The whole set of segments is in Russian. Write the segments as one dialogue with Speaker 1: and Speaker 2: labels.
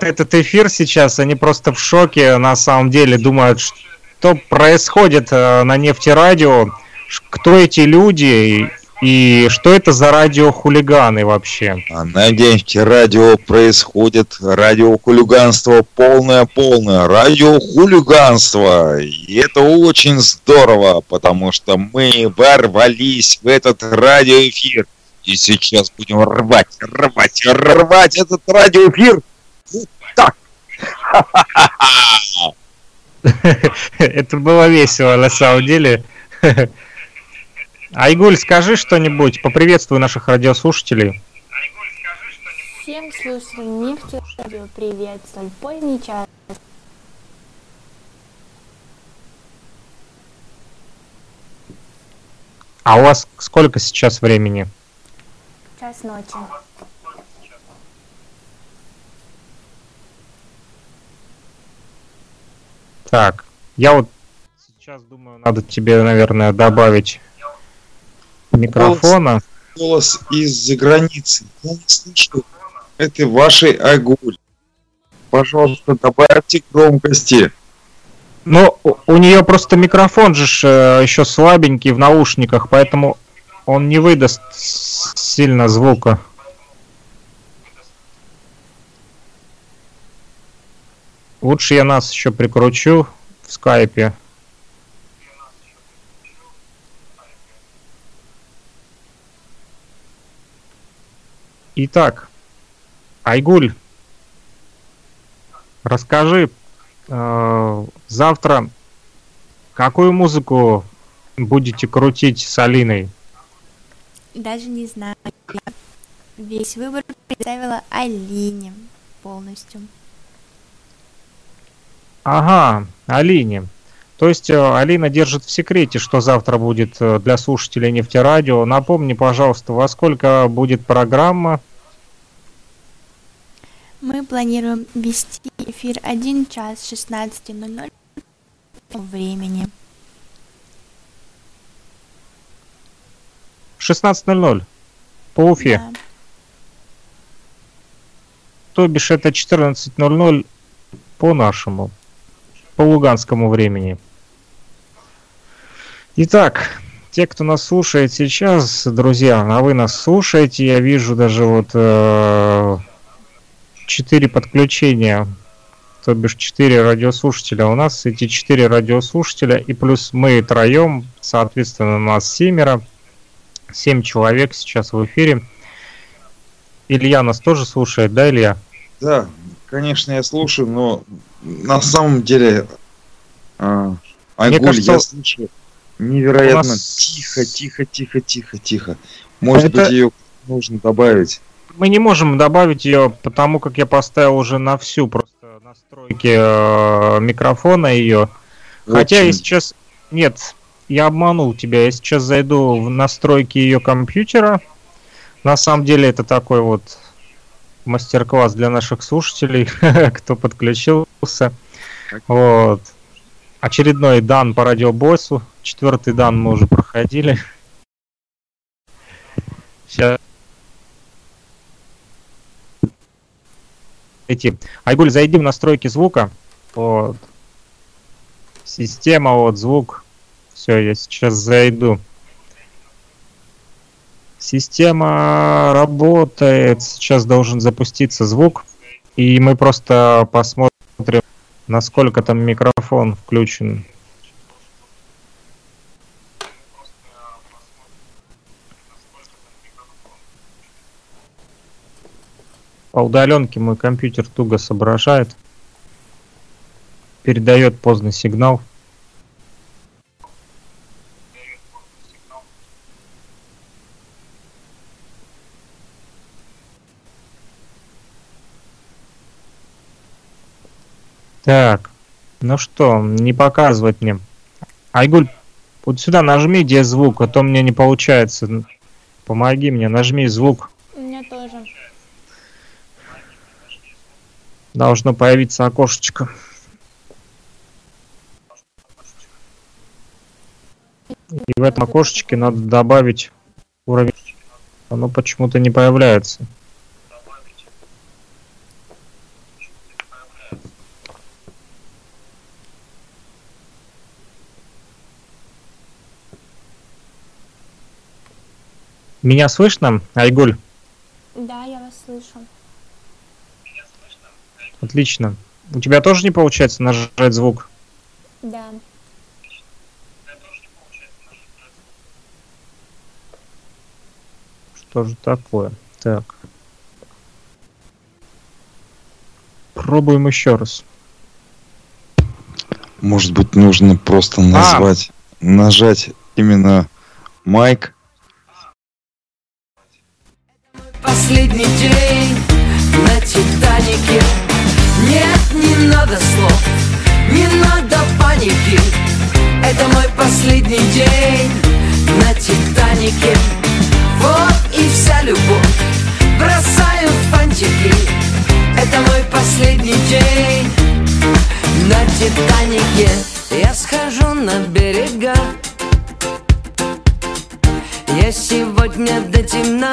Speaker 1: этот эфир сейчас, они просто в шоке, на самом деле, думают, что происходит э, на нефтерадио, кто эти люди и что это за радиохулиганы вообще.
Speaker 2: А на нефтерадио происходит радиохулиганство полное-полное, радиохулиганство. И это очень здорово, потому что мы ворвались в этот радиоэфир. И сейчас будем рвать, рвать, рвать этот радиоэфир так.
Speaker 1: Это было весело на самом деле. Айгуль, скажи что-нибудь, поприветствуй наших радиослушателей.
Speaker 3: Всем слушателям нефти радио привет, столь поздний час.
Speaker 1: А у вас сколько сейчас времени?
Speaker 3: Час ночи.
Speaker 1: Так, я вот сейчас думаю, надо тебе, наверное, добавить микрофона.
Speaker 2: Голос, голос из-за границы. Я не слышу. Это вашей Агуль. Пожалуйста, добавьте громкости.
Speaker 1: Ну, у нее просто микрофон же э, еще слабенький в наушниках, поэтому он не выдаст сильно звука. Лучше я нас еще прикручу в скайпе. Итак, Айгуль, расскажи, э, завтра какую музыку будете крутить с Алиной?
Speaker 3: Даже не знаю. Весь выбор представила Алине полностью.
Speaker 1: Ага, Алине. То есть э, Алина держит в секрете, что завтра будет э, для слушателей нефтерадио. Напомни, пожалуйста, во сколько будет программа?
Speaker 3: Мы планируем вести эфир 1 час 16.00 времени.
Speaker 1: 16.00 по Уфе. Да. То бишь это 14.00 по нашему по луганскому времени. Итак, те, кто нас слушает сейчас, друзья, а вы нас слушаете, я вижу даже вот э, 4 подключения, то бишь 4 радиослушателя. У нас эти 4 радиослушателя и плюс мы троем, соответственно, у нас семеро, 7 человек сейчас в эфире. Илья нас тоже слушает, да, Илья?
Speaker 2: Да, конечно, я слушаю, но на самом деле, а, Айгуль, кажется, я слышу невероятно нас... тихо, тихо, тихо, тихо, тихо. Может Это... быть, ее нужно добавить.
Speaker 1: Мы не можем добавить ее, потому как я поставил уже на всю просто настройки э, микрофона ее. Хотя я сейчас... Нет, я обманул тебя. Я сейчас зайду в настройки ее компьютера. На самом деле это такой вот мастер-класс для наших слушателей, кто подключился. Вот. Очередной дан по радиобоссу. Четвертый дан мы уже проходили. Сейчас. Эти. Айгуль, зайди в настройки звука. Вот. Система, вот звук. Все, я сейчас зайду. Система работает. Сейчас должен запуститься звук. И мы просто посмотрим, насколько там микрофон включен. По удаленке мой компьютер туго соображает. Передает поздний сигнал. Так, ну что, не показывать мне. Айгуль, вот сюда нажми, где звук, а то мне не получается. Помоги мне, нажми звук.
Speaker 3: У меня тоже.
Speaker 1: Должно появиться окошечко. И в этом окошечке надо добавить уровень. Оно почему-то не появляется. Меня слышно, Айгуль?
Speaker 3: Да, я вас слышу.
Speaker 1: Отлично. У тебя тоже не получается нажать звук?
Speaker 3: Да.
Speaker 1: Что же такое? Так. Пробуем еще раз.
Speaker 2: Может быть, нужно просто назвать, а. нажать именно майк.
Speaker 4: Последний день на Титанике. Нет, не надо слов, не надо паники. Это мой последний день на Титанике. Вот и вся любовь, бросаю фантики. Это мой последний день на Титанике. Я схожу на берега. Я сегодня до темна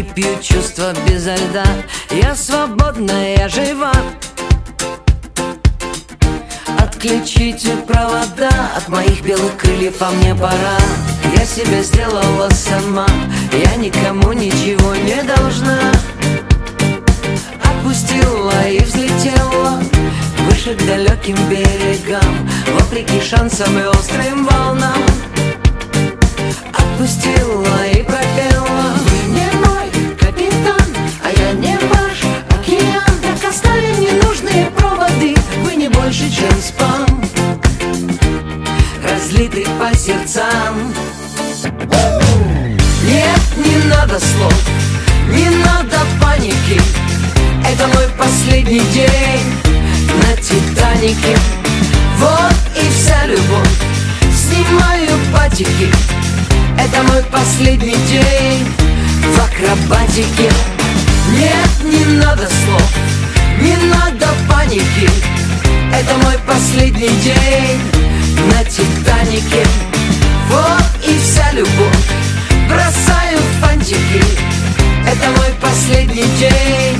Speaker 4: И пью чувства без льда. Я свободна, я жива. Отключите провода от моих белых крыльев, а мне пора. Я себя сделала сама, я никому ничего не должна. Отпустила и взлетела выше к далеким берегам. Вопреки шансам и острым надо слов, не надо паники. Это мой последний день на Титанике. Вот и вся любовь. Снимаю патики. Это мой последний день В акробатике. Нет, не надо слов. Не надо паники. Это мой последний день На Титанике. Вот и вся любовь Это мой последний день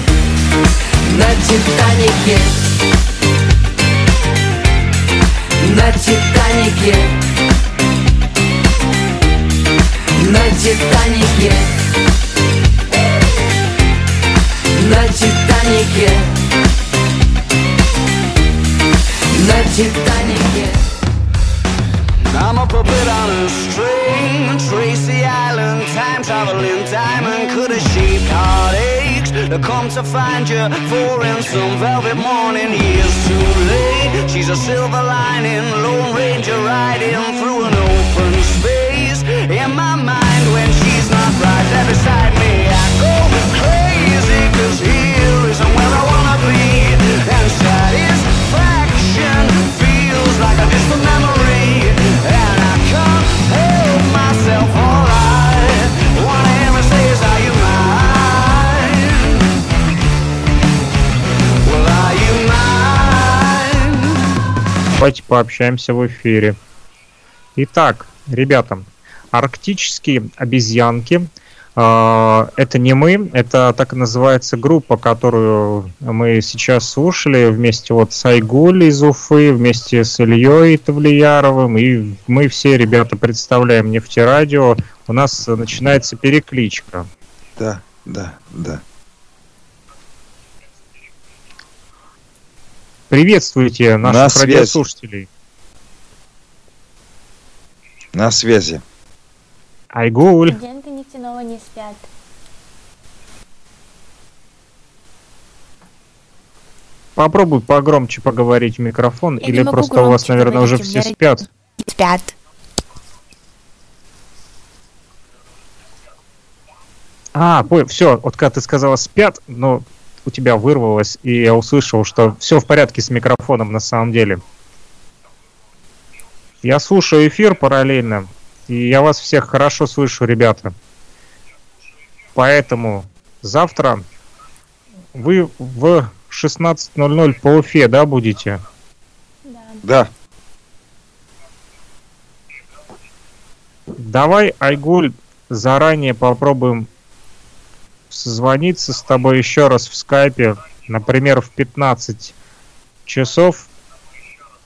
Speaker 4: на Титанике. На Титанике. На Титанике. На Титанике. На Титанике puppet on a string. Tracy Island, time traveling diamond. Could have shaped heartaches To come to find you? For in some velvet morning Years too late. She's a silver lining Lone Ranger riding through an open space. In my mind when she's
Speaker 1: Давайте пообщаемся в эфире. Итак, ребята, арктические обезьянки э, это не мы, это так и называется группа, которую мы сейчас слушали вместе вот с Айгуль из Уфы, вместе с Ильей Тавлияровым, и мы все ребята представляем нефтерадио. У нас начинается перекличка.
Speaker 2: Да, да, да.
Speaker 1: Приветствуйте наших
Speaker 2: На
Speaker 1: радиослушателей.
Speaker 2: На связи.
Speaker 1: Айгуль.
Speaker 3: Студенты нефтяного не спят.
Speaker 1: Попробуй погромче поговорить в микрофон,
Speaker 3: Я
Speaker 1: или просто у вас, наверное, уже все спят.
Speaker 3: Спят.
Speaker 1: А, понял, все, вот когда ты сказала спят, но у тебя вырвалось, и я услышал, что все в порядке с микрофоном на самом деле. Я слушаю эфир параллельно, и я вас всех хорошо слышу, ребята. Поэтому завтра вы в 16.00 по Уфе, да, будете?
Speaker 3: Да.
Speaker 2: Да.
Speaker 1: Давай, Айгуль, заранее попробуем созвониться с тобой еще раз в скайпе, например, в 15 часов,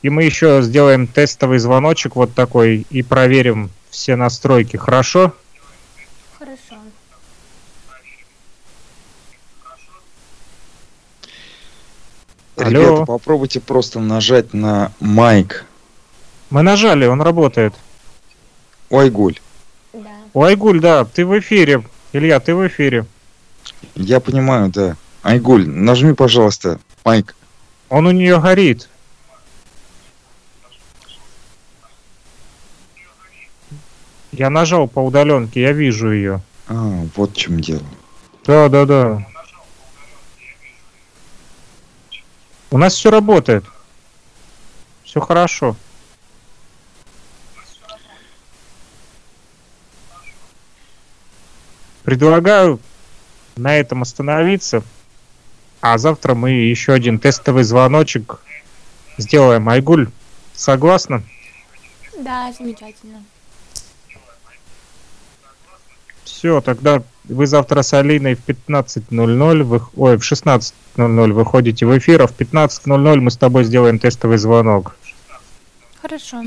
Speaker 1: и мы еще сделаем тестовый звоночек вот такой и проверим все настройки, хорошо?
Speaker 3: Хорошо.
Speaker 2: Алло. Ребята, попробуйте просто нажать на майк.
Speaker 1: Мы нажали, он работает.
Speaker 2: Уайгуль.
Speaker 3: Да.
Speaker 1: Уайгуль, да, ты в эфире. Илья, ты в эфире.
Speaker 2: Я понимаю, да. Айгуль, нажми, пожалуйста, майк.
Speaker 1: Он у нее горит. Я нажал по удаленке, я вижу ее.
Speaker 2: А, вот в чем дело.
Speaker 1: Да, да, да. У нас все работает. Все хорошо. Предлагаю на этом остановиться. А завтра мы еще один тестовый звоночек сделаем. Айгуль, согласна?
Speaker 3: Да, замечательно.
Speaker 1: Все, тогда вы завтра с Алиной в 15.00, вы, ой, в 16.00 выходите в эфир, а в 15.00 мы с тобой сделаем тестовый звонок.
Speaker 3: Хорошо.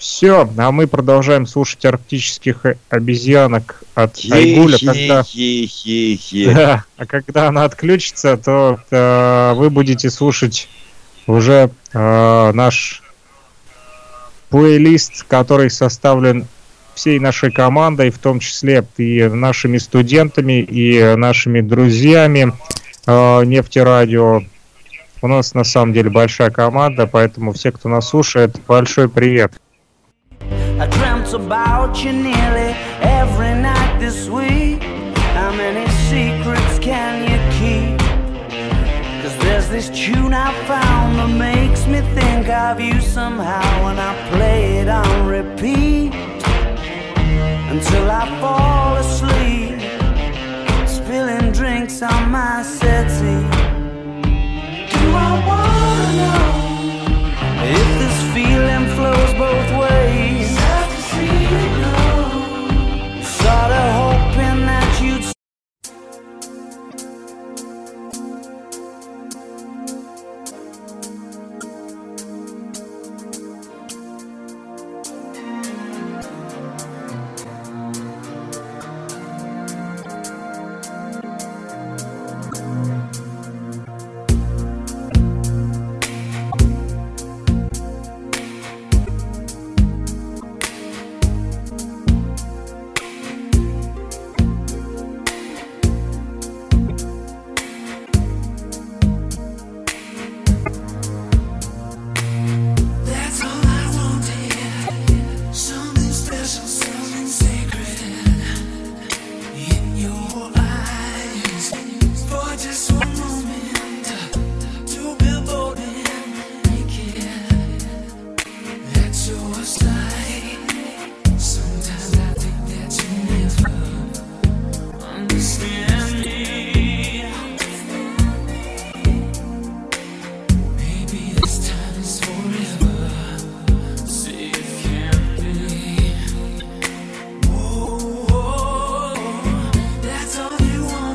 Speaker 1: Все, а мы продолжаем слушать арктических обезьянок от Айгуля. Когда... Да, а когда она отключится, то э, вы будете слушать уже э, наш плейлист, который составлен всей нашей командой, в том числе и нашими студентами, и нашими друзьями э, Нефтерадио. У нас на самом деле большая команда, поэтому все, кто нас слушает, большой привет. I dreamt about you nearly every night this week. How many secrets can you keep? Cause there's this tune I found that makes me think of you somehow, and I play it on repeat until I fall asleep, spilling drinks on my settee.